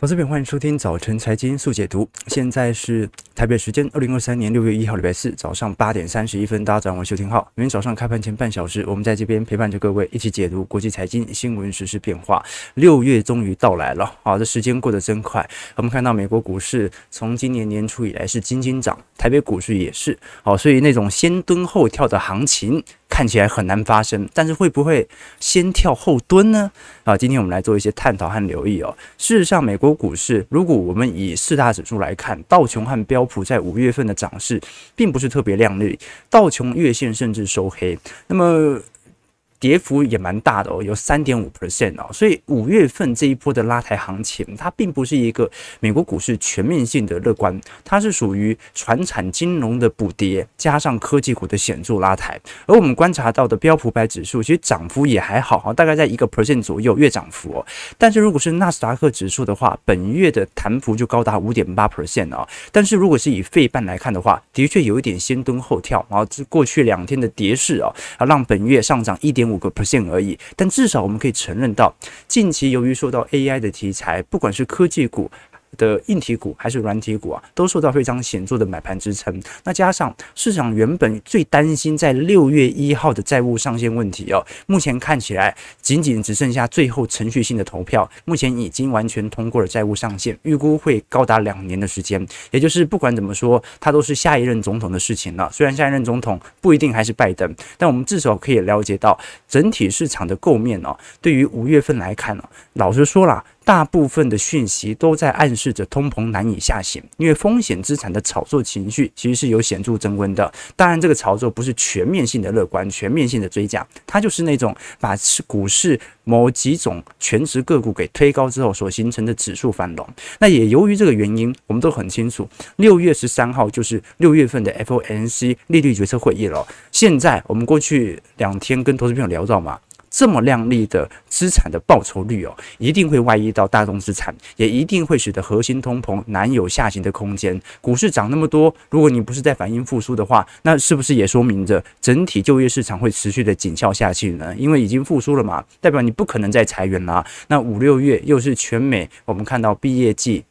投资朋友，欢迎收听早晨财经速解读。现在是台北时间二零二三年六月一号礼拜四早上八点三十一分，大家早上好，我是邱廷浩。每天早上开盘前半小时，我们在这边陪伴着各位一起解读国际财经新闻、时事变化。六月终于到来了，好，这时间过得真快。我们看到美国股市从今年年初以来是惊惊涨，台北股市也是，好，所以那种先蹲后跳的行情。看起来很难发生，但是会不会先跳后蹲呢？啊，今天我们来做一些探讨和留意哦。事实上，美国股市，如果我们以四大指数来看，道琼和标普在五月份的涨势并不是特别亮丽，道琼月线甚至收黑。那么跌幅也蛮大的哦，有三点五 percent 哦，所以五月份这一波的拉抬行情，它并不是一个美国股市全面性的乐观，它是属于传产金融的补跌，加上科技股的显著拉抬。而我们观察到的标普百指数，其实涨幅也还好，大概在一个 percent 左右月涨幅哦。但是如果是纳斯达克指数的话，本月的弹幅就高达五点八 percent 哦。但是如果是以费半来看的话，的确有一点先蹲后跳，然后这过去两天的跌势哦，啊，让本月上涨一点。五个 percent 而已，但至少我们可以承认到，近期由于受到 AI 的题材，不管是科技股。的硬体股还是软体股啊，都受到非常显著的买盘支撑。那加上市场原本最担心在六月一号的债务上限问题哦，目前看起来仅仅只剩下最后程序性的投票，目前已经完全通过了债务上限，预估会高达两年的时间。也就是不管怎么说，它都是下一任总统的事情了。虽然下一任总统不一定还是拜登，但我们至少可以了解到整体市场的构面哦。对于五月份来看呢，老实说啦。大部分的讯息都在暗示着通膨难以下行，因为风险资产的炒作情绪其实是有显著增温的。当然，这个炒作不是全面性的乐观、全面性的追价，它就是那种把股市某几种全值个股给推高之后所形成的指数繁荣。那也由于这个原因，我们都很清楚，六月十三号就是六月份的 FOMC 利率决策会议了。现在我们过去两天跟投资朋友聊到嘛。这么亮丽的资产的报酬率哦，一定会外溢到大众资产，也一定会使得核心通膨难有下行的空间。股市涨那么多，如果你不是在反映复苏的话，那是不是也说明着整体就业市场会持续的紧俏下去呢？因为已经复苏了嘛，代表你不可能再裁员啦。那五六月又是全美，我们看到毕业季。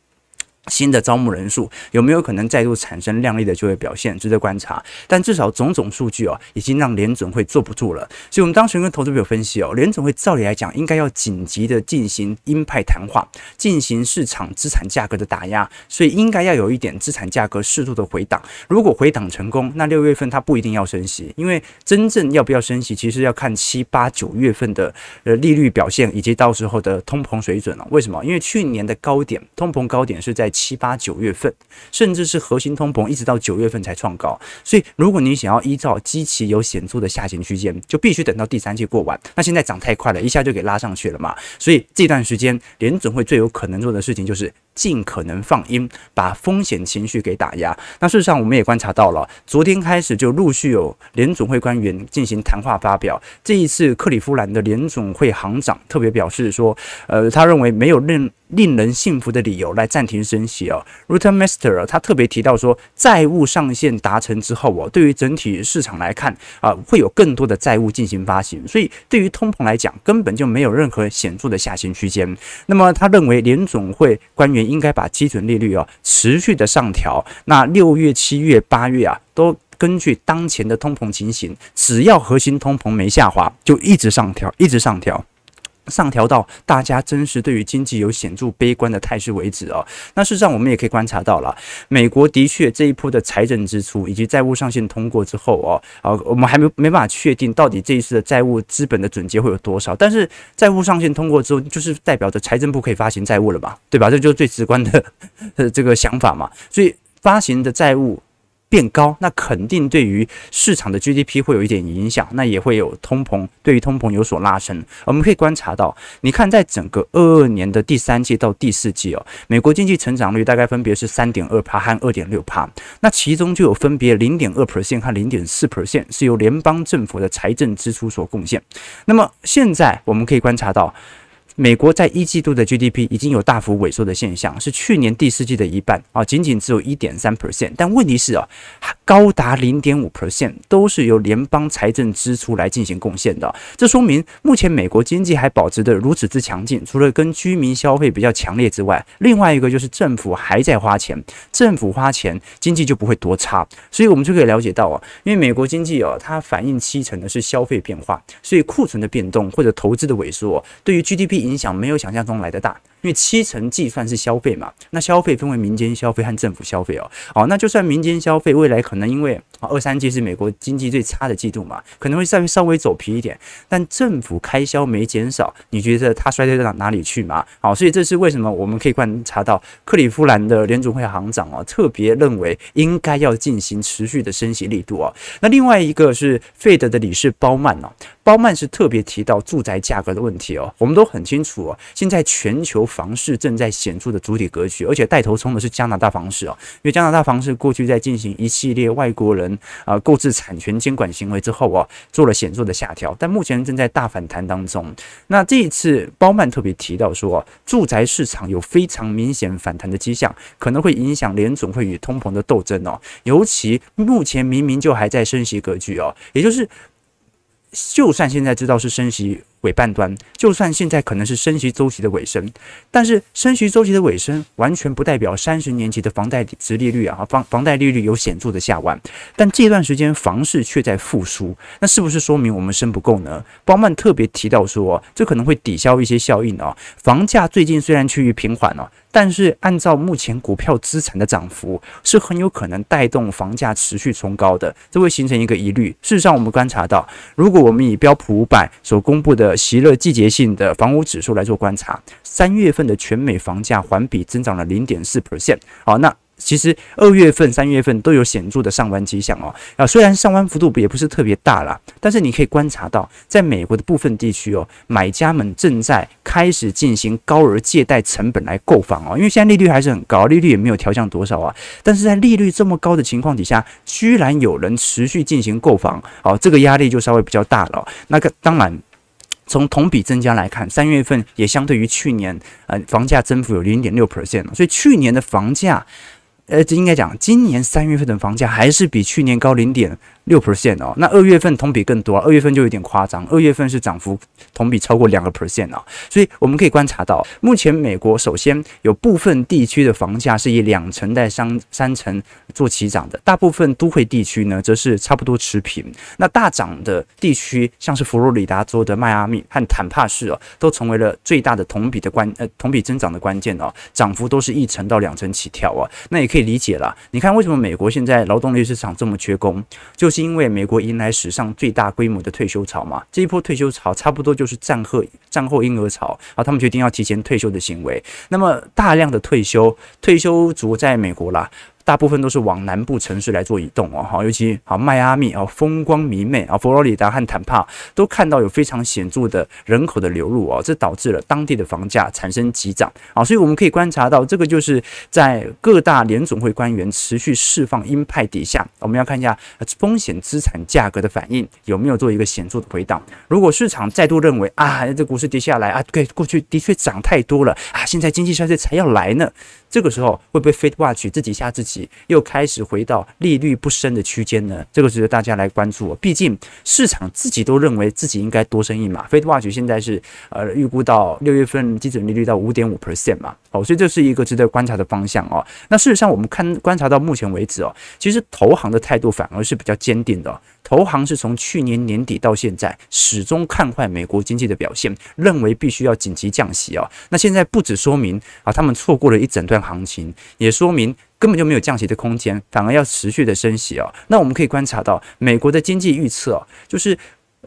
新的招募人数有没有可能再度产生亮丽的就业表现，值得观察。但至少种种数据哦，已经让联准会坐不住了。所以，我们当时跟投资朋友分析哦，联准会照理来讲应该要紧急的进行鹰派谈话，进行市场资产价格的打压，所以应该要有一点资产价格适度的回档。如果回档成功，那六月份它不一定要升息，因为真正要不要升息，其实要看七八九月份的呃利率表现以及到时候的通膨水准了。为什么？因为去年的高点通膨高点是在。七八九月份，甚至是核心通膨一直到九月份才创高，所以如果你想要依照基期有显著的下行区间，就必须等到第三季过完。那现在涨太快了，一下就给拉上去了嘛，所以这段时间联总会最有可能做的事情就是。尽可能放鹰，把风险情绪给打压。那事实上，我们也观察到了，昨天开始就陆续有联总会官员进行谈话发表。这一次，克里夫兰的联总会行长特别表示说，呃，他认为没有令令人信服的理由来暂停升息哦。Ruta Master 他特别提到说，债务上限达成之后哦，对于整体市场来看啊，会有更多的债务进行发行，所以对于通膨来讲，根本就没有任何显著的下行区间。那么，他认为联总会官员。应该把基准利率啊持续的上调，那六月、七月、八月啊，都根据当前的通膨情形，只要核心通膨没下滑，就一直上调，一直上调。上调到大家真实对于经济有显著悲观的态势为止哦。那事实上，我们也可以观察到了，美国的确这一波的财政支出以及债务上限通过之后哦，啊，我们还没没办法确定到底这一次的债务资本的准结会有多少。但是债务上限通过之后，就是代表着财政部可以发行债务了嘛，对吧？这就是最直观的这个想法嘛。所以发行的债务。变高，那肯定对于市场的 GDP 会有一点影响，那也会有通膨，对于通膨有所拉升。我们可以观察到，你看，在整个二二年的第三季到第四季哦，美国经济成长率大概分别是三点二趴和二点六趴，那其中就有分别零点二 percent 和零点四 percent 是由联邦政府的财政支出所贡献。那么现在我们可以观察到。美国在一季度的 GDP 已经有大幅萎缩的现象，是去年第四季的一半啊，仅仅只有一点三 percent。但问题是啊，高达零点五 percent 都是由联邦财政支出来进行贡献的。这说明目前美国经济还保持的如此之强劲，除了跟居民消费比较强烈之外，另外一个就是政府还在花钱，政府花钱，经济就不会多差。所以我们就可以了解到啊，因为美国经济哦，它反映七成的是消费变化，所以库存的变动或者投资的萎缩，对于 GDP 影响没有想象中来的大。因为七成计算是消费嘛，那消费分为民间消费和政府消费哦。好，那就算民间消费未来可能因为二三季是美国经济最差的季度嘛，可能会稍微稍微走皮一点，但政府开销没减少，你觉得它衰退到哪里去吗？好，所以这是为什么我们可以观察到克里夫兰的联储会行长哦，特别认为应该要进行持续的升息力度哦。那另外一个是费德的理事鲍曼哦，鲍曼是特别提到住宅价格的问题哦。我们都很清楚哦，现在全球。房市正在显著的主体格局，而且带头冲的是加拿大房市啊，因为加拿大房市过去在进行一系列外国人啊购置产权监管行为之后啊，做了显著的下调，但目前正在大反弹当中。那这一次鲍曼特别提到说，住宅市场有非常明显反弹的迹象，可能会影响联总会与通膨的斗争哦。尤其目前明明就还在升息格局哦，也就是就算现在知道是升息。尾半端，就算现在可能是升息周期的尾声，但是升息周期的尾声完全不代表三十年期的房贷殖利率啊，房房贷利率有显著的下弯，但这段时间房市却在复苏，那是不是说明我们升不够呢？鲍曼特别提到说，这可能会抵消一些效应啊。房价最近虽然趋于平缓了，但是按照目前股票资产的涨幅，是很有可能带动房价持续冲高的，这会形成一个疑虑。事实上，我们观察到，如果我们以标普五百所公布的喜乐季节性的房屋指数来做观察，三月份的全美房价环比增长了零点四 percent。好，那其实二月份、三月份都有显著的上弯迹象哦。啊，虽然上弯幅度也不是特别大啦，但是你可以观察到，在美国的部分地区哦，买家们正在开始进行高额借贷成本来购房哦。因为现在利率还是很高，利率也没有调降多少啊。但是在利率这么高的情况底下，居然有人持续进行购房，哦，这个压力就稍微比较大了。那个当然。从同比增加来看，三月份也相对于去年，呃，房价增幅有零点六 percent，所以去年的房价，呃，这应该讲今年三月份的房价还是比去年高零点。六 percent 哦，那二月份同比更多，二月份就有点夸张，二月份是涨幅同比超过两个 percent 哦，所以我们可以观察到，目前美国首先有部分地区的房价是以两成带三三成做起涨的，大部分都会地区呢则是差不多持平。那大涨的地区像是佛罗里达州的迈阿密和坦帕市哦，都成为了最大的同比的关呃同比增长的关键哦，涨幅都是一成到两成起跳啊。那也可以理解了，你看为什么美国现在劳动力市场这么缺工，就是。因为美国迎来史上最大规模的退休潮嘛，这一波退休潮差不多就是战后战后婴儿潮啊，他们决定要提前退休的行为，那么大量的退休退休族在美国啦。大部分都是往南部城市来做移动哦，好，尤其好迈阿密啊，风光明媚啊，佛罗里达和坦帕都看到有非常显著的人口的流入哦，这导致了当地的房价产生急涨啊，所以我们可以观察到，这个就是在各大联总会官员持续释放鹰派底下，我们要看一下风险资产价格的反应有没有做一个显著的回档。如果市场再度认为啊，这股市跌下来啊，对，过去的确涨太多了啊，现在经济衰退才要来呢。这个时候会不会 Fed Watch 自己吓自己，又开始回到利率不升的区间呢？这个值得大家来关注。毕竟市场自己都认为自己应该多升一码，Fed Watch 现在是呃预估到六月份基准利率到五点五 percent 嘛，哦，所以这是一个值得观察的方向哦。那事实上我们看观察到目前为止哦，其实投行的态度反而是比较坚定的。投行是从去年年底到现在始终看坏美国经济的表现，认为必须要紧急降息啊。那现在不只说明啊，他们错过了一整段行情，也说明根本就没有降息的空间，反而要持续的升息哦。那我们可以观察到美国的经济预测啊，就是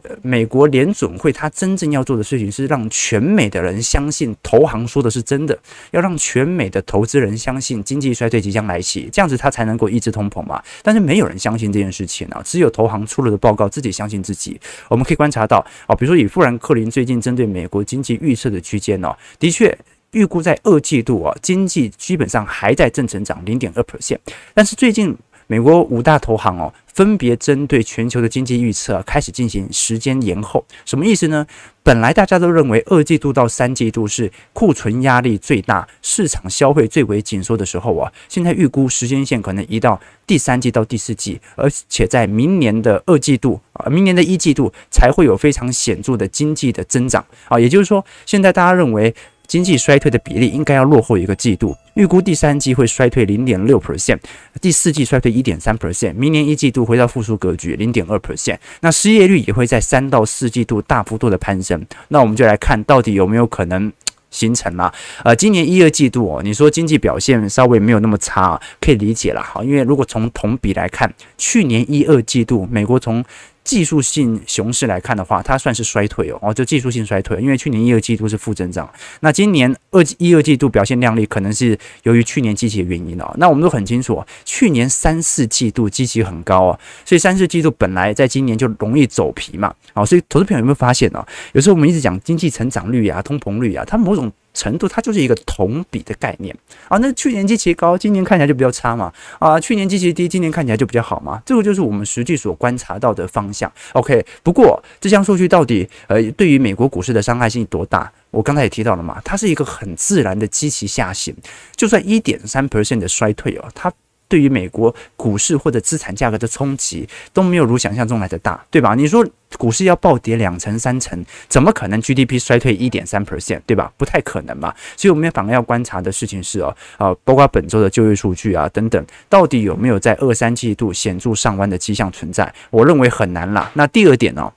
呃。美国联准会，他真正要做的事情是让全美的人相信投行说的是真的，要让全美的投资人相信经济衰退即将来袭，这样子他才能够抑制通膨嘛。但是没有人相信这件事情啊，只有投行出了的报告自己相信自己。我们可以观察到啊，比如说以富兰克林最近针对美国经济预测的区间哦，的确预估在二季度啊，经济基本上还在正成长零点二 percent，但是最近。美国五大投行哦，分别针对全球的经济预测开始进行时间延后。什么意思呢？本来大家都认为二季度到三季度是库存压力最大、市场消费最为紧缩的时候啊，现在预估时间线可能移到第三季到第四季，而且在明年的二季度啊，明年的一季度才会有非常显著的经济的增长啊。也就是说，现在大家认为。经济衰退的比例应该要落后一个季度，预估第三季会衰退零点六 percent，第四季衰退一点三 percent，明年一季度回到复苏格局零点二 percent，那失业率也会在三到四季度大幅度的攀升。那我们就来看到底有没有可能形成了？呃，今年一二季度哦，你说经济表现稍微没有那么差，可以理解了哈，因为如果从同比来看，去年一二季度美国从技术性熊市来看的话，它算是衰退哦，哦，就技术性衰退，因为去年一二季度是负增长，那今年二一二季度表现亮丽，可能是由于去年基期的原因哦。那我们都很清楚，去年三四季度基期很高啊，所以三四季度本来在今年就容易走皮嘛，啊，所以投资朋友有没有发现呢？有时候我们一直讲经济成长率啊、通膨率啊，它某种程度它就是一个同比的概念啊。那去年基期高，今年看起来就比较差嘛，啊，去年基期低，今年看起来就比较好嘛，这个就是我们实际所观察到的方向。OK，不过这项数据到底呃对于美国股市的伤害性多大？我刚才也提到了嘛，它是一个很自然的基期下行，就算一点三 percent 的衰退哦，它。对于美国股市或者资产价格的冲击都没有如想象中来的大，对吧？你说股市要暴跌两成三成，怎么可能 GDP 衰退一点三 percent，对吧？不太可能嘛。所以我们反而要观察的事情是哦，啊，包括本周的就业数据啊等等，到底有没有在二三季度显著上弯的迹象存在？我认为很难啦。那第二点呢，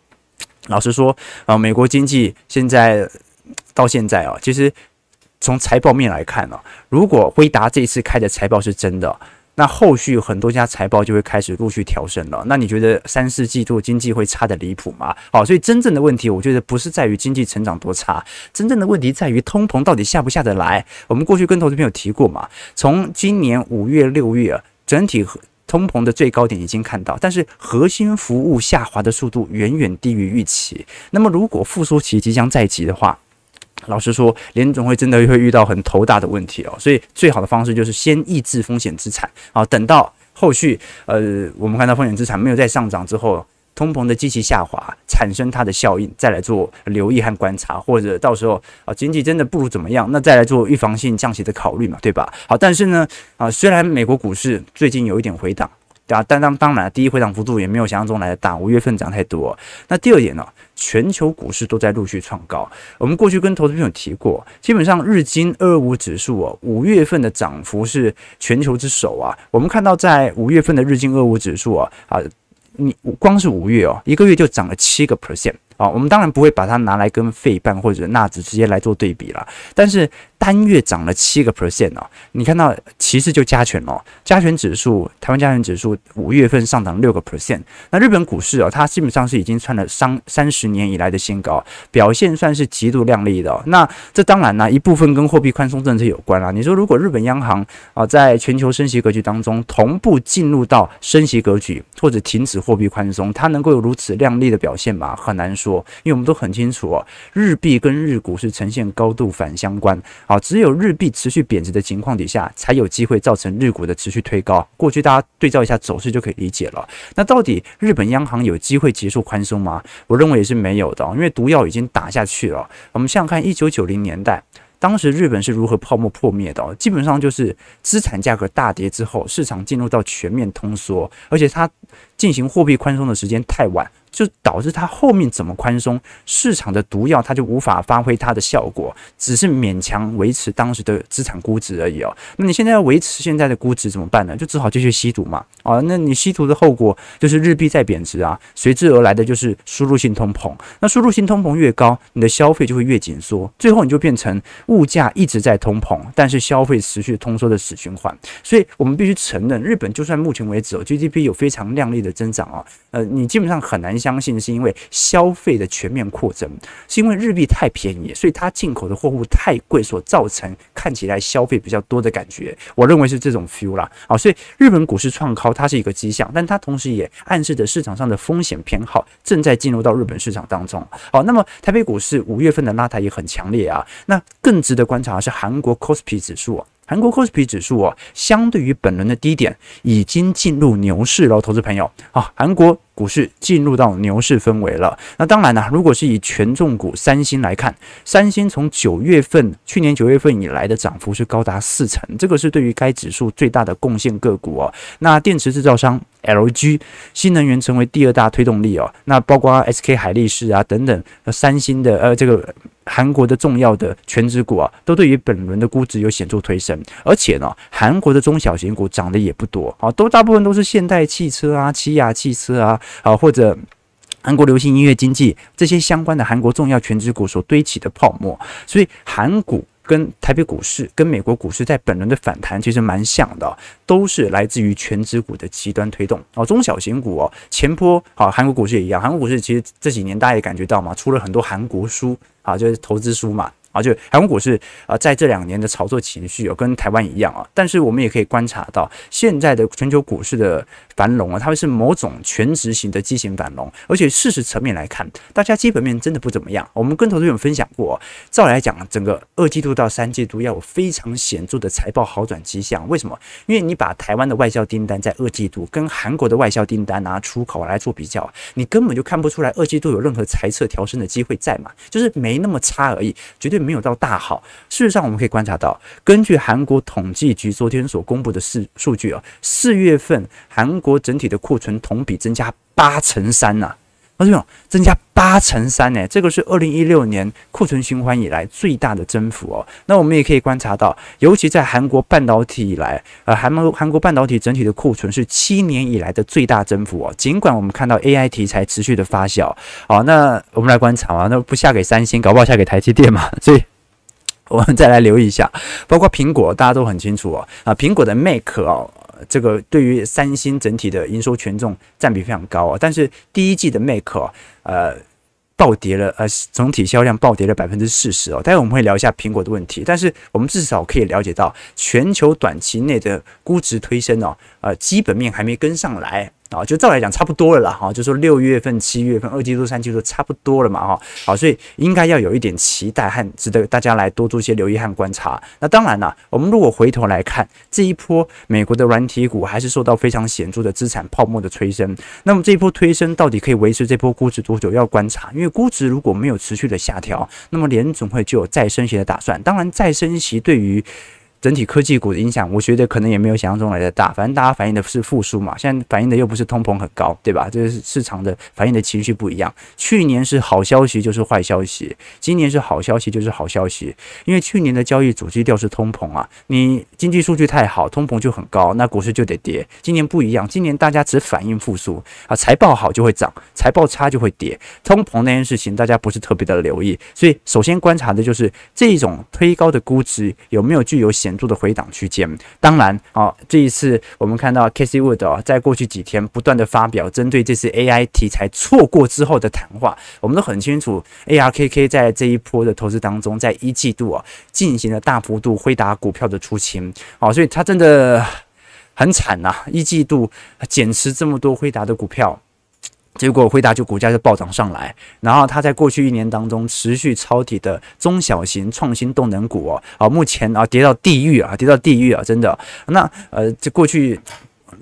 老实说啊，美国经济现在到现在啊，其实从财报面来看呢，如果辉达这一次开的财报是真的。那后续很多家财报就会开始陆续调升了。那你觉得三四季度经济会差得离谱吗？好，所以真正的问题，我觉得不是在于经济成长多差，真正的问题在于通膨到底下不下得来。我们过去跟投资朋友提过嘛，从今年五月、六月，整体通膨的最高点已经看到，但是核心服务下滑的速度远远低于预期。那么如果复苏期即将在即的话，老实说，联总会真的会遇到很头大的问题哦，所以最好的方式就是先抑制风险资产啊，等到后续呃，我们看到风险资产没有再上涨之后，通膨的积极下滑产生它的效应，再来做留意和观察，或者到时候啊经济真的不如怎么样，那再来做预防性降息的考虑嘛，对吧？好，但是呢啊，虽然美国股市最近有一点回档。对啊，但当当然，第一回涨幅度也没有想象中来的大，五月份涨太多。那第二点呢，全球股市都在陆续创高。我们过去跟投资朋友提过，基本上日经二五指数哦，五月份的涨幅是全球之首啊。我们看到在五月份的日经二五指数啊，啊，你光是五月哦，一个月就涨了七个 percent 啊。我们当然不会把它拿来跟费半或者纳指直接来做对比了，但是。单月涨了七个 percent 哦，你看到其次就加权哦，加权指数，台湾加权指数五月份上涨六个 percent。那日本股市哦，它基本上是已经创了三三十年以来的新高，表现算是极度亮丽的哦。那这当然呢，一部分跟货币宽松政策有关啦。你说如果日本央行啊，在全球升息格局当中同步进入到升息格局，或者停止货币宽松，它能够有如此亮丽的表现吗？很难说，说因为我们都很清楚哦，日币跟日股是呈现高度反相关。好，只有日币持续贬值的情况底下，才有机会造成日股的持续推高。过去大家对照一下走势就可以理解了。那到底日本央行有机会结束宽松吗？我认为也是没有的，因为毒药已经打下去了。我们想想看，一九九零年代，当时日本是如何泡沫破灭的？基本上就是资产价格大跌之后，市场进入到全面通缩，而且它进行货币宽松的时间太晚。就导致它后面怎么宽松，市场的毒药它就无法发挥它的效果，只是勉强维持当时的资产估值而已哦。那你现在要维持现在的估值怎么办呢？就只好继续吸毒嘛。啊，那你吸毒的后果就是日币在贬值啊，随之而来的就是输入性通膨。那输入性通膨越高，你的消费就会越紧缩，最后你就变成物价一直在通膨，但是消费持续通缩的死循环。所以我们必须承认，日本就算目前为止哦，GDP 有非常亮丽的增长啊，呃，你基本上很难。相信是因为消费的全面扩增，是因为日币太便宜，所以它进口的货物太贵所造成看起来消费比较多的感觉。我认为是这种 feel 啦。好，所以日本股市创高，它是一个迹象，但它同时也暗示着市场上的风险偏好正在进入到日本市场当中。好，那么台北股市五月份的拉抬也很强烈啊。那更值得观察的是韩国 Kospi 指数。韩国 c o s p i 指数啊，相对于本轮的低点，已经进入牛市了，投资朋友啊，韩国。股市进入到牛市氛围了。那当然呢，如果是以权重股三星来看，三星从九月份，去年九月份以来的涨幅是高达四成，这个是对于该指数最大的贡献个股哦。那电池制造商 LG 新能源成为第二大推动力哦。那包括 SK 海力士啊等等，三星的呃这个。韩国的重要的权值股啊，都对于本轮的估值有显著推升，而且呢，韩国的中小型股涨得也不多啊，都大部分都是现代汽车啊、起亚汽车啊，啊或者韩国流行音乐经济这些相关的韩国重要权值股所堆起的泡沫，所以韩股。跟台北股市、跟美国股市在本轮的反弹其实蛮像的，都是来自于权值股的极端推动哦。中小型股哦，前波好，韩国股市也一样。韩国股市其实这几年大家也感觉到嘛，出了很多韩国书啊，就是投资书嘛。啊，就韩国股市啊，在这两年的炒作情绪有跟台湾一样啊，但是我们也可以观察到，现在的全球股市的繁荣啊，它会是某种权值型的畸形繁荣，而且事实层面来看，大家基本面真的不怎么样。我们跟投资人分享过，照来讲，整个二季度到三季度要有非常显著的财报好转迹象。为什么？因为你把台湾的外销订单在二季度跟韩国的外销订单拿出口来做比较，你根本就看不出来二季度有任何财测调升的机会在嘛，就是没那么差而已，绝对。没有到大好。事实上，我们可以观察到，根据韩国统计局昨天所公布的数数据啊，四月份韩国整体的库存同比增加八成三呐，这种增加八成三呢，这个是二零一六年库存循环以来最大的增幅哦。那我们也可以观察到，尤其在韩国半导体以来，呃，韩国韩国半导体整体的库存是七年以来的最大增幅哦。尽管我们看到 AI 题材持续的发酵，好，那我们来观察啊，那不下给三星，搞不好下给台积电嘛，所以。我们再来留意一下，包括苹果，大家都很清楚哦。啊，苹果的 Mac 哦，这个对于三星整体的营收权重占比非常高啊。但是第一季的 Mac，呃，暴跌了，呃，总体销量暴跌了百分之四十哦。待会我们会聊一下苹果的问题，但是我们至少可以了解到，全球短期内的估值推升哦，呃，基本面还没跟上来。啊，就照来讲差不多了啦，哈，就说六月份、七月份、二季度、三季度差不多了嘛，哈，好，所以应该要有一点期待和值得大家来多做一些留意和观察。那当然了，我们如果回头来看这一波美国的软体股，还是受到非常显著的资产泡沫的催生。那么这一波推升到底可以维持这波估值多久？要观察，因为估值如果没有持续的下调，那么联总会就有再升息的打算。当然，再升息对于整体科技股的影响，我觉得可能也没有想象中来的大。反正大家反映的是复苏嘛，现在反映的又不是通膨很高，对吧？这是市场的反映的情绪不一样。去年是好消息就是坏消息，今年是好消息就是好消息。因为去年的交易主基调是通膨啊，你经济数据太好，通膨就很高，那股市就得跌。今年不一样，今年大家只反映复苏啊，财报好就会涨，财报差就会跌。通膨那件事情大家不是特别的留意，所以首先观察的就是这种推高的估值有没有具有显著的回档区间，当然啊，这一次我们看到 Casey Wood 啊，在过去几天不断的发表针对这次 AI 题材错过之后的谈话，我们都很清楚，ARKK 在这一波的投资当中，在一季度啊进行了大幅度辉达股票的出清，啊，所以他真的很惨呐，一季度减持这么多辉达的股票。结果辉达就股价就暴涨上来，然后它在过去一年当中持续抄底的中小型创新动能股哦，啊，目前啊跌到地狱啊，跌到地狱啊，真的。那呃，这过去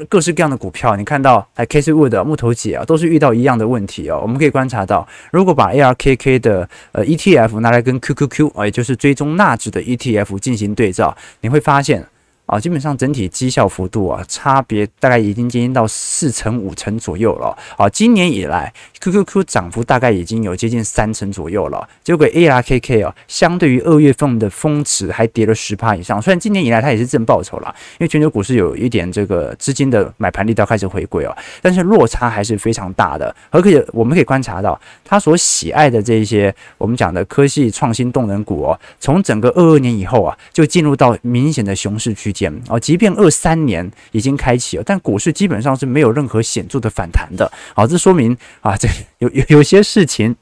各式各样的股票，你看到哎，Cathie Wood 木头姐啊，都是遇到一样的问题哦。我们可以观察到，如果把 ARKK 的呃 ETF 拿来跟 QQQ 啊，也就是追踪纳指的 ETF 进行对照，你会发现。啊，基本上整体绩效幅度啊，差别大概已经接近到四成五成左右了。啊，今年以来，QQQ 涨幅大概已经有接近三成左右了。结果 ARKK 啊，相对于二月份的峰值还跌了十趴以上。虽然今年以来它也是正报酬了，因为全球股市有一点这个资金的买盘力道开始回归哦，但是落差还是非常大的。而且我们可以观察到，他所喜爱的这一些我们讲的科技创新动能股哦，从整个二二年以后啊，就进入到明显的熊市区。哦，即便二三年已经开启了，但股市基本上是没有任何显著的反弹的。好，这说明啊，这有有有些事情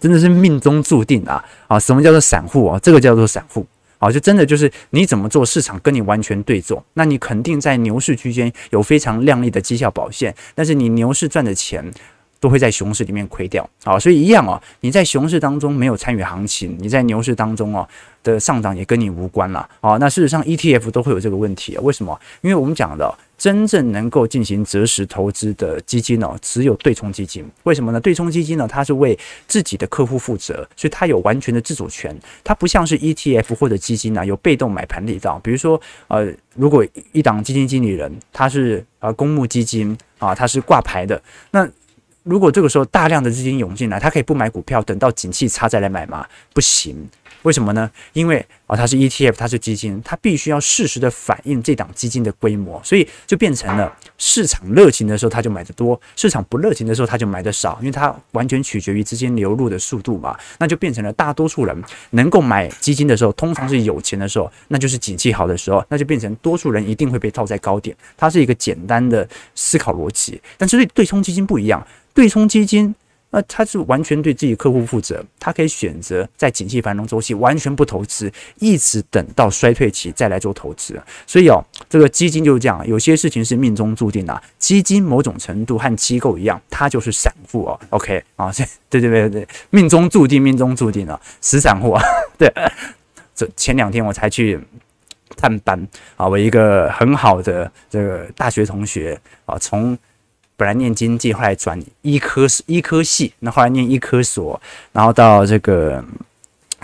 真的是命中注定啊！啊，什么叫做散户啊？这个叫做散户啊，就真的就是你怎么做，市场跟你完全对做，那你肯定在牛市区间有非常亮丽的绩效表现，但是你牛市赚的钱。都会在熊市里面亏掉啊，所以一样哦，你在熊市当中没有参与行情，你在牛市当中哦的上涨也跟你无关了啊。那事实上 ETF 都会有这个问题啊，为什么？因为我们讲的真正能够进行择时投资的基金哦，只有对冲基金。为什么呢？对冲基金呢，它是为自己的客户负责，所以它有完全的自主权，它不像是 ETF 或者基金啊，有被动买盘力道。比如说呃，如果一档基金经理人他是呃公募基金啊，他是挂牌的，那如果这个时候大量的资金涌进来，他可以不买股票，等到景气差再来买吗？不行，为什么呢？因为啊，它是 ETF，它是基金，它必须要适时的反映这档基金的规模，所以就变成了市场热情的时候它就买得多，市场不热情的时候它就买得少，因为它完全取决于资金流入的速度嘛。那就变成了大多数人能够买基金的时候，通常是有钱的时候，那就是景气好的时候，那就变成多数人一定会被套在高点。它是一个简单的思考逻辑，但是对对冲基金不一样。对冲基金，那他是完全对自己客户负责，他可以选择在景气繁荣周期完全不投资，一直等到衰退期再来做投资。所以哦，这个基金就是这样，有些事情是命中注定的。基金某种程度和机构一样，它就是散户哦。OK 啊，对对对对，命中注定，命中注定啊，死散户啊。对，这前两天我才去探班啊，我一个很好的这个大学同学啊，从。本来念经济，后来转医科医科系，那后来念医科所，然后到这个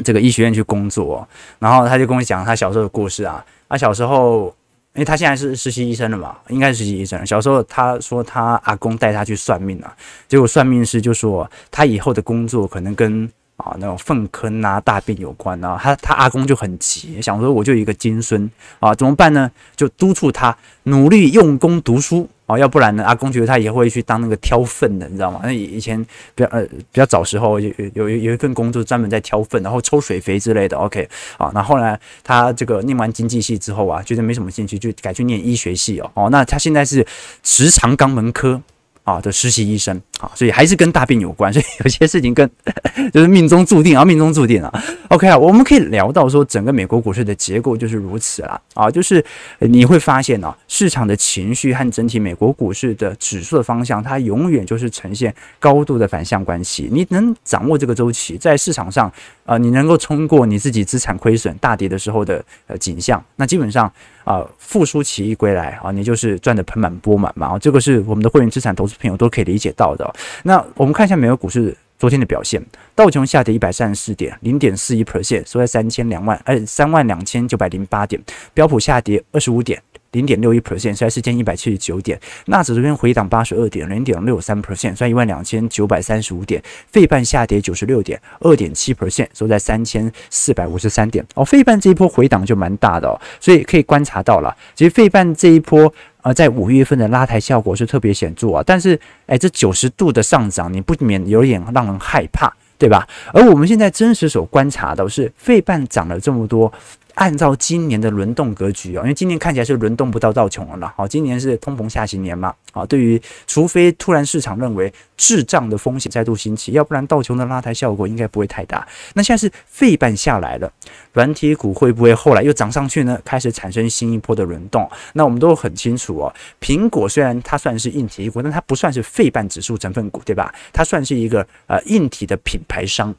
这个医学院去工作，然后他就跟我讲他小时候的故事啊。他小时候，因为他现在是实习医生了嘛，应该是实习医生。小时候他说他阿公带他去算命啊，结果算命师就说他以后的工作可能跟啊那种粪坑啊大便有关啊。他他阿公就很急，想说我就一个金孙啊，怎么办呢？就督促他努力用功读书。啊，要不然呢？阿公觉得他也会去当那个挑粪的，你知道吗？那以前比较呃比较早时候有有有一份工作专门在挑粪，然后抽水肥之类的。OK，啊，那后来他这个念完经济系之后啊，觉得没什么兴趣，就改去念医学系哦。哦，那他现在是直肠肛门科。啊的实习医生啊，所以还是跟大病有关，所以有些事情跟 就是命中注定啊，命中注定啊。OK 啊，我们可以聊到说，整个美国股市的结构就是如此啦。啊，就是你会发现啊，市场的情绪和整体美国股市的指数的方向，它永远就是呈现高度的反向关系。你能掌握这个周期，在市场上啊，你能够冲过你自己资产亏损大跌的时候的呃景象，那基本上。啊，复苏起义归来啊，你就是赚得盆满钵满嘛。这个是我们的会员资产投资朋友都可以理解到的。那我们看一下美国股市昨天的表现，道琼下跌一百三十四点，零点四一 percent，收在三千两万，呃，三万两千九百零八点。标普下跌二十五点。零点六一 percent，收在四千一百七十九点。纳指这边回档八十二点，零点六三 percent，收在一万两千九百三十五点。费半下跌九十六点，二点七 percent，收在三千四百五十三点。哦，费半这一波回档就蛮大的哦，所以可以观察到了，其实费半这一波呃，在五月份的拉抬效果是特别显著啊。但是，哎，这九十度的上涨，你不免有点让人害怕，对吧？而我们现在真实所观察的是，费半涨了这么多。按照今年的轮动格局哦，因为今年看起来是轮动不到道琼了啦。好，今年是通膨下行年嘛。好，对于除非突然市场认为滞胀的风险再度兴起，要不然道琼的拉抬效果应该不会太大。那现在是费半下来了，软体股会不会后来又涨上去呢？开始产生新一波的轮动。那我们都很清楚哦，苹果虽然它算是硬体股，但它不算是费半指数成分股，对吧？它算是一个呃硬体的品牌商。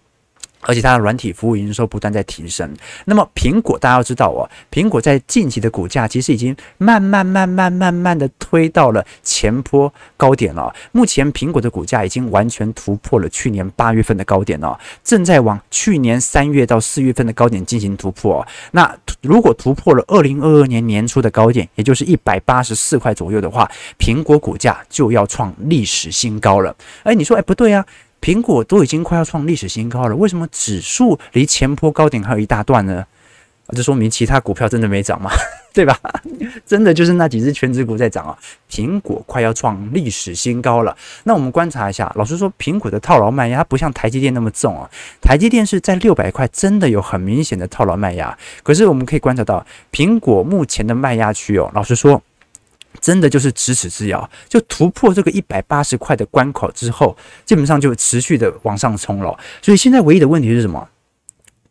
而且它的软体服务营收不断在提升。那么苹果大家要知道哦，苹果在近期的股价其实已经慢慢慢慢慢慢的推到了前坡高点了。目前苹果的股价已经完全突破了去年八月份的高点了，正在往去年三月到四月份的高点进行突破。那如果突破了二零二二年年初的高点，也就是一百八十四块左右的话，苹果股价就要创历史新高了。哎，你说哎不对啊？苹果都已经快要创历史新高了，为什么指数离前坡高点还有一大段呢？这说明其他股票真的没涨吗？对吧？真的就是那几只全职股在涨啊！苹果快要创历史新高了。那我们观察一下，老实说，苹果的套牢卖压它不像台积电那么重啊。台积电是在六百块，真的有很明显的套牢卖压。可是我们可以观察到，苹果目前的卖压区哦，老实说。真的就是咫尺之遥，就突破这个一百八十块的关口之后，基本上就持续的往上冲了。所以现在唯一的问题是什么？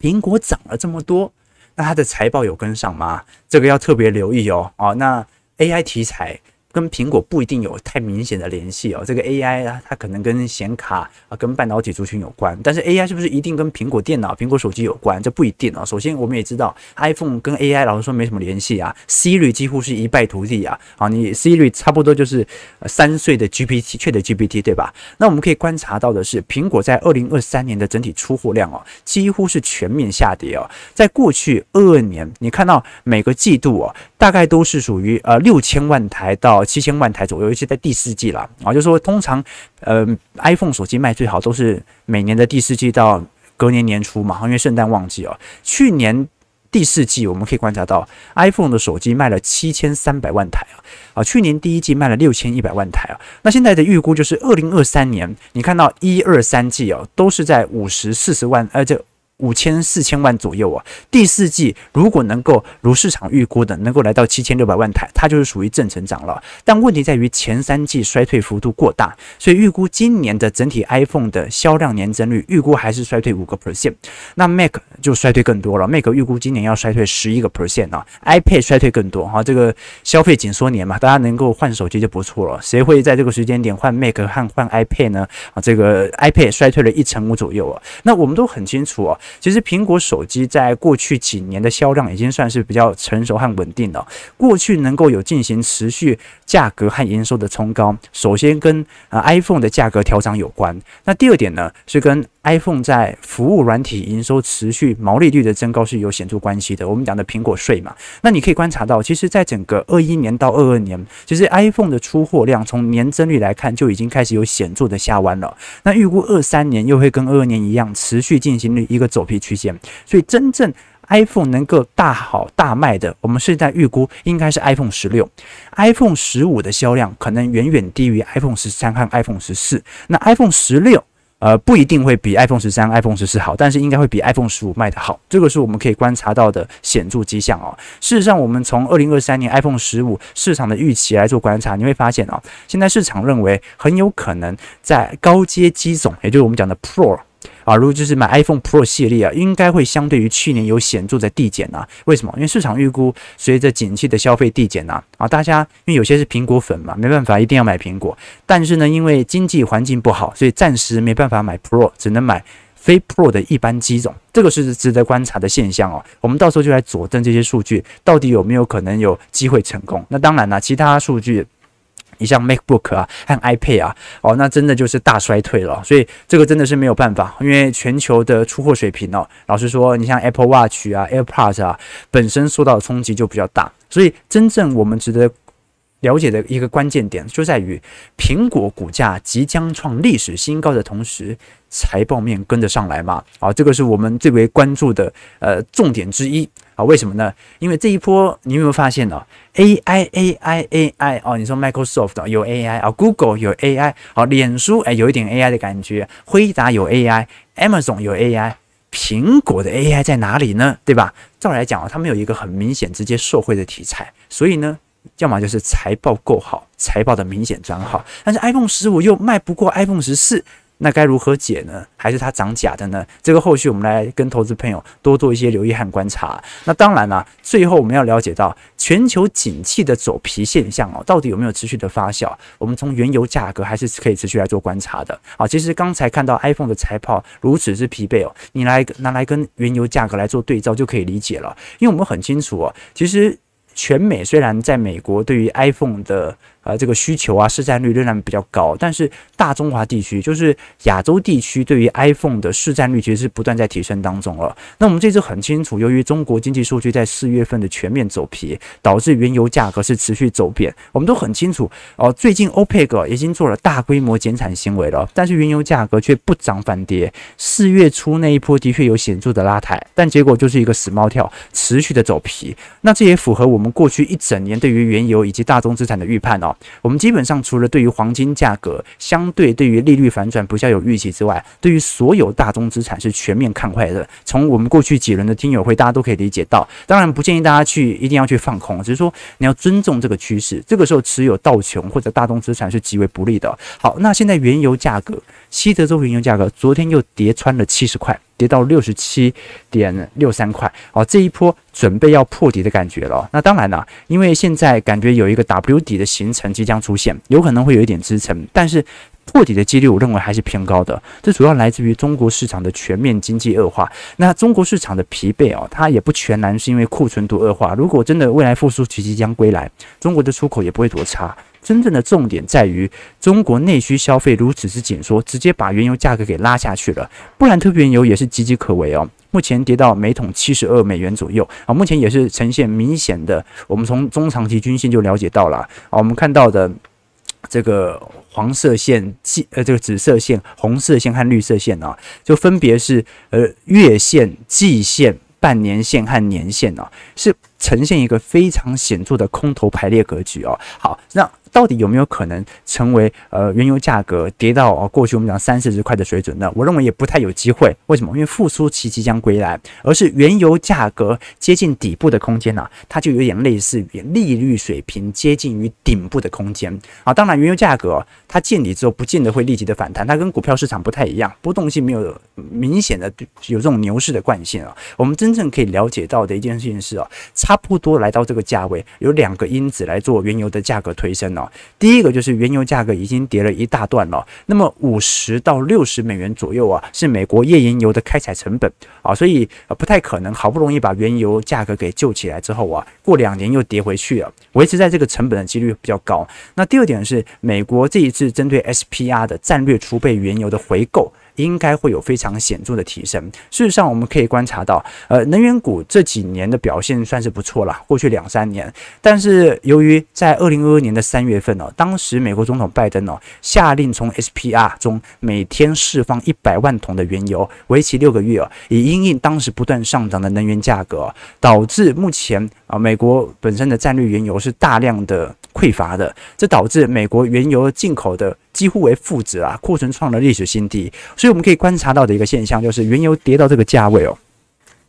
苹果涨了这么多，那它的财报有跟上吗？这个要特别留意哦。哦，那 AI 题材跟苹果不一定有太明显的联系哦。这个 AI 啊，它可能跟显卡啊、跟半导体族群有关，但是 AI 是不是一定跟苹果电脑、苹果手机有关？这不一定啊。首先，我们也知道 iPhone 跟 AI 老实说没什么联系啊，Siri 几乎是一败涂地啊。啊，你 Siri 差不多就是三岁的 GPT，确的 GPT 对吧？那我们可以观察到的是，苹果在二零二三年的整体出货量哦，几乎是全面下跌哦。在过去二二年，你看到每个季度哦，大概都是属于呃六千万台到七千万台左右，尤其在第四季了啊，就是说通常呃 iPhone 手机卖最好都是每年的第四季到隔年年初嘛，因为圣诞旺季哦。去年第四季我们可以观察到 iPhone 的手机卖了七千三百万台啊，啊，去年第一季卖了六千一百万台啊，那现在的预估就是二零二三年，你看到一二三季哦，都是在五十四十万，呃，这。五千四千万左右啊，第四季如果能够如市场预估的，能够来到七千六百万台，它就是属于正成长了。但问题在于前三季衰退幅度过大，所以预估今年的整体 iPhone 的销量年增率预估还是衰退五个 percent。那 Mac 就衰退更多了，Mac 预估今年要衰退十一个 percent 啊，iPad 衰退更多哈。这个消费紧缩年嘛，大家能够换手机就不错了。谁会在这个时间点换 Mac 和换 iPad 呢？啊，这个 iPad 衰退了一成五左右啊。那我们都很清楚啊。其实苹果手机在过去几年的销量已经算是比较成熟和稳定了。过去能够有进行持续价格和营收的冲高，首先跟呃 iPhone 的价格调整有关。那第二点呢，是跟 iPhone 在服务软体营收持续毛利率的增高是有显著关系的。我们讲的苹果税嘛，那你可以观察到，其实在整个二一年到二二年，其实 iPhone 的出货量从年增率来看就已经开始有显著的下弯了。那预估二三年又会跟二二年一样，持续进行一个走皮曲线。所以真正 iPhone 能够大好大卖的，我们现在预估应该是 iPhone 十六、iPhone 十五的销量可能远远低于 iPhone 十三和 iPhone 十四。那 iPhone 十六。呃，不一定会比 iPhone 十三、iPhone 十四好，但是应该会比 iPhone 十五卖得好，这个是我们可以观察到的显著迹象哦。事实上，我们从二零二三年 iPhone 十五市场的预期来做观察，你会发现哦，现在市场认为很有可能在高阶机种，也就是我们讲的 Pro。啊，如果就是买 iPhone Pro 系列啊，应该会相对于去年有显著的递减啊。为什么？因为市场预估随着景气的消费递减啊，啊，大家因为有些是苹果粉嘛，没办法一定要买苹果，但是呢，因为经济环境不好，所以暂时没办法买 Pro，只能买非 Pro 的一般机种。这个是值得观察的现象哦。我们到时候就来佐证这些数据到底有没有可能有机会成功。那当然了，其他数据。你像 MacBook 啊和 iPad 啊，哦，那真的就是大衰退了，所以这个真的是没有办法，因为全球的出货水平哦，老实说，你像 Apple Watch 啊、AirPods 啊，本身受到的冲击就比较大，所以真正我们值得了解的一个关键点就在于，苹果股价即将创历史新高的同时。财报面跟得上来嘛？啊，这个是我们最为关注的呃重点之一啊。为什么呢？因为这一波你有没有发现呢？AI AI AI 哦，你说 Microsoft 有 AI 啊，Google 有 AI 好，脸书哎有一点 AI 的感觉，辉达有 AI，Amazon 有 AI，苹果的 AI 在哪里呢？对吧？照来讲啊，它没有一个很明显直接受惠的题材，所以呢，要么就是财报够好，财报的明显转好，但是 iPhone 十五又卖不过 iPhone 十四。那该如何解呢？还是它涨假的呢？这个后续我们来跟投资朋友多做一些留意和观察。那当然了，最后我们要了解到全球景气的走皮现象哦，到底有没有持续的发酵？我们从原油价格还是可以持续来做观察的。好，其实刚才看到 iPhone 的财报如此之疲惫哦，你来拿来跟原油价格来做对照就可以理解了。因为我们很清楚哦，其实全美虽然在美国对于 iPhone 的呃，这个需求啊，市占率仍然比较高，但是大中华地区，就是亚洲地区，对于 iPhone 的市占率其实是不断在提升当中了。那我们这次很清楚，由于中国经济数据在四月份的全面走皮，导致原油价格是持续走贬。我们都很清楚哦，最近 OPEC 已经做了大规模减产行为了，但是原油价格却不涨反跌。四月初那一波的确有显著的拉抬，但结果就是一个死猫跳，持续的走皮。那这也符合我们过去一整年对于原油以及大宗资产的预判哦。我们基本上除了对于黄金价格相对对于利率反转比较有预期之外，对于所有大宗资产是全面看坏的。从我们过去几轮的听友会，大家都可以理解到。当然不建议大家去一定要去放空，只是说你要尊重这个趋势。这个时候持有道琼或者大宗资产是极为不利的。好，那现在原油价格，西德州原油价格昨天又跌穿了七十块。跌到六十七点六三块，哦，这一波准备要破底的感觉了。那当然了，因为现在感觉有一个 W 底的形成即将出现，有可能会有一点支撑，但是破底的几率我认为还是偏高的。这主要来自于中国市场的全面经济恶化。那中国市场的疲惫哦，它也不全然是因为库存度恶化。如果真的未来复苏期即将归来，中国的出口也不会多差。真正的重点在于中国内需消费如此之紧缩，直接把原油价格给拉下去了。布兰特原油也是岌岌可危哦，目前跌到每桶七十二美元左右啊，目前也是呈现明显的。我们从中长期均线就了解到了啊，我们看到的这个黄色线、季呃这个紫色线、红色线和绿色线啊，就分别是呃月线、季线、半年线和年线啊，是呈现一个非常显著的空头排列格局哦。好，那。到底有没有可能成为呃原油价格跌到啊过去我们讲三四十块的水准呢？我认为也不太有机会。为什么？因为复苏期即将归来，而是原油价格接近底部的空间呢、啊？它就有点类似于利率水平接近于顶部的空间啊。当然，原油价格它见底之后不见得会立即的反弹，它跟股票市场不太一样，波动性没有明显的有这种牛市的惯性啊。我们真正可以了解到的一件事情是啊，差不多来到这个价位，有两个因子来做原油的价格推升哦。第一个就是原油价格已经跌了一大段了，那么五十到六十美元左右啊，是美国页岩油的开采成本啊，所以不太可能好不容易把原油价格给救起来之后啊，过两年又跌回去了，维持在这个成本的几率比较高。那第二点是美国这一次针对 SPR 的战略储备原油的回购。应该会有非常显著的提升。事实上，我们可以观察到，呃，能源股这几年的表现算是不错了，过去两三年。但是，由于在二零二二年的三月份哦，当时美国总统拜登哦下令从 SPR 中每天释放一百万桶的原油，为期六个月哦，以因应当时不断上涨的能源价格，导致目前啊美国本身的战略原油是大量的匮乏的，这导致美国原油进口的。几乎为负值啊，库存创了历史新低，所以我们可以观察到的一个现象就是，原油跌到这个价位哦，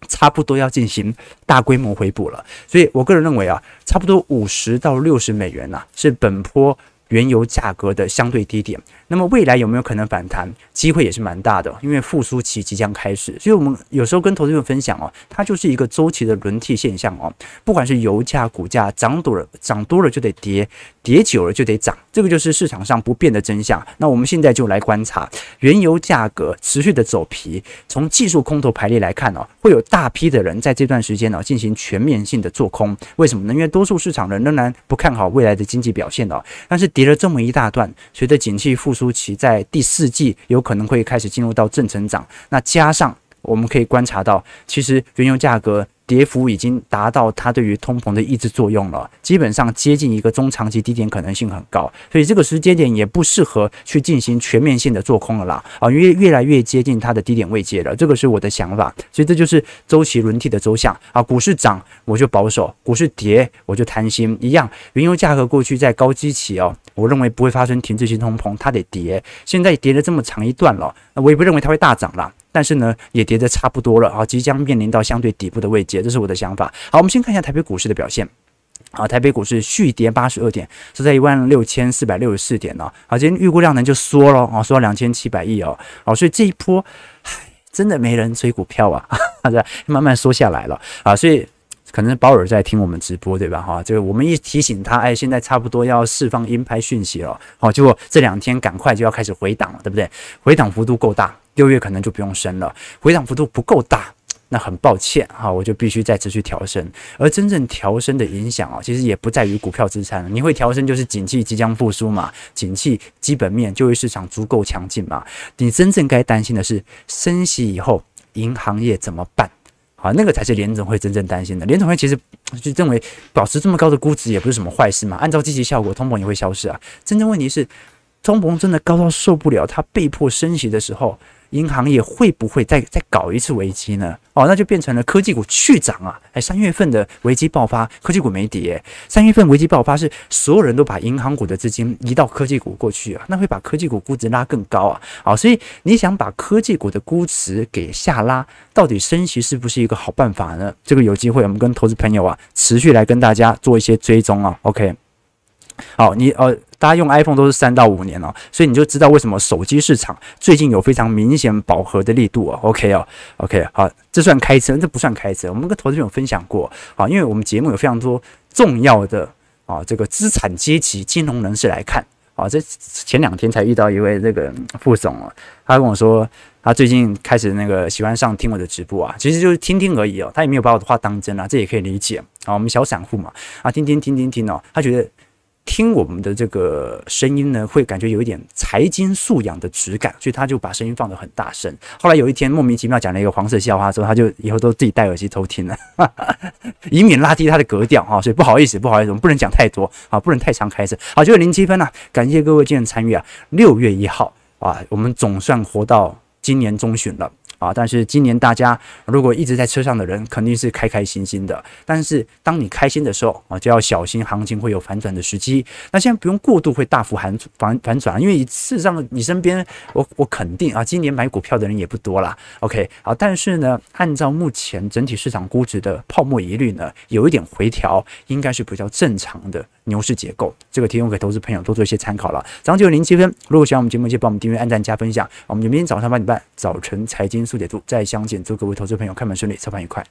差不多要进行大规模回补了。所以我个人认为啊，差不多五十到六十美元呐，是本波原油价格的相对低点。那么未来有没有可能反弹？机会也是蛮大的，因为复苏期即将开始。所以我们有时候跟投资者分享哦，它就是一个周期的轮替现象哦。不管是油价、股价涨多了，涨多了就得跌，跌久了就得涨，这个就是市场上不变的真相。那我们现在就来观察原油价格持续的走皮。从技术空头排列来看哦，会有大批的人在这段时间呢进行全面性的做空。为什么呢？因为多数市场人仍然不看好未来的经济表现哦。但是跌了这么一大段，随着景气复舒淇在第四季有可能会开始进入到正成长，那加上我们可以观察到，其实原油价格。跌幅已经达到它对于通膨的抑制作用了，基本上接近一个中长期低点可能性很高，所以这个时间点也不适合去进行全面性的做空了啦啊，因为越来越接近它的低点位阶了，这个是我的想法，所以这就是周期轮替的周向啊，股市涨我就保守，股市跌我就贪心一样，原油价格过去在高基期哦，我认为不会发生停滞性通膨，它得跌，现在跌了这么长一段了，那我也不认为它会大涨了。但是呢，也跌得差不多了啊，即将面临到相对底部的位阶，这是我的想法。好，我们先看一下台北股市的表现。啊，台北股市续跌八十二点，是在一万六千四百六十四点呢。好，今天预估量能就缩了啊，缩到两千七百亿哦。好，所以这一波，唉，真的没人追股票啊，好的，慢慢缩下来了啊。所以可能是保尔在听我们直播对吧？哈，这个我们一提醒他，哎，现在差不多要释放鹰派讯息了。好，结果这两天赶快就要开始回档了，对不对？回档幅度够大。六月可能就不用升了，回档幅度不够大，那很抱歉哈，我就必须再持续调升。而真正调升的影响啊，其实也不在于股票资产，你会调升就是景气即将复苏嘛，景气基本面就业市场足够强劲嘛。你真正该担心的是升息以后银行业怎么办？好，那个才是联总会真正担心的。联总会其实就认为保持这么高的估值也不是什么坏事嘛，按照积极效果，通膨也会消失啊。真正问题是通膨真的高到受不了，它被迫升息的时候。银行业会不会再再搞一次危机呢？哦，那就变成了科技股续涨啊！哎，三月份的危机爆发，科技股没跌。三月份危机爆发是所有人都把银行股的资金移到科技股过去啊，那会把科技股估值拉更高啊！好，所以你想把科技股的估值给下拉，到底升息是不是一个好办法呢？这个有机会我们跟投资朋友啊持续来跟大家做一些追踪啊。OK。好，你呃大家用 iPhone 都是三到五年了，所以你就知道为什么手机市场最近有非常明显饱和的力度啊。OK 哦，OK 好，这算开车，这不算开车。我们跟投资朋友分享过啊，因为我们节目有非常多重要的啊这个资产阶级金融人士来看啊。这前两天才遇到一位这个副总啊，他跟我说他最近开始那个喜欢上听我的直播啊，其实就是听听而已哦，他也没有把我的话当真啊，这也可以理解啊。我们小散户嘛啊，听听听听听哦，他觉得。听我们的这个声音呢，会感觉有一点财经素养的质感，所以他就把声音放得很大声。后来有一天莫名其妙讲了一个黄色笑话之后，他就以后都自己戴耳机偷听了，以免拉低他的格调哈。所以不好意思，不好意思，我们不能讲太多啊，不能太常开声。好，就是零七分啊，感谢各位今天参与啊。六月一号啊，我们总算活到今年中旬了。啊！但是今年大家如果一直在车上的人，肯定是开开心心的。但是当你开心的时候啊，就要小心行情会有反转的时机。那现在不用过度会大幅反反反转，因为事实上你身边，我我肯定啊，今年买股票的人也不多啦。OK，好，但是呢，按照目前整体市场估值的泡沫疑虑呢，有一点回调，应该是比较正常的牛市结构。这个提供给投资朋友多做一些参考了。早上九点零七分，如果喜欢我们节目，就帮我们订阅、按赞、加分享。我们就明天早上八点半，早晨财经速解读再相见，祝各位投资朋友开门顺利，操盘愉快。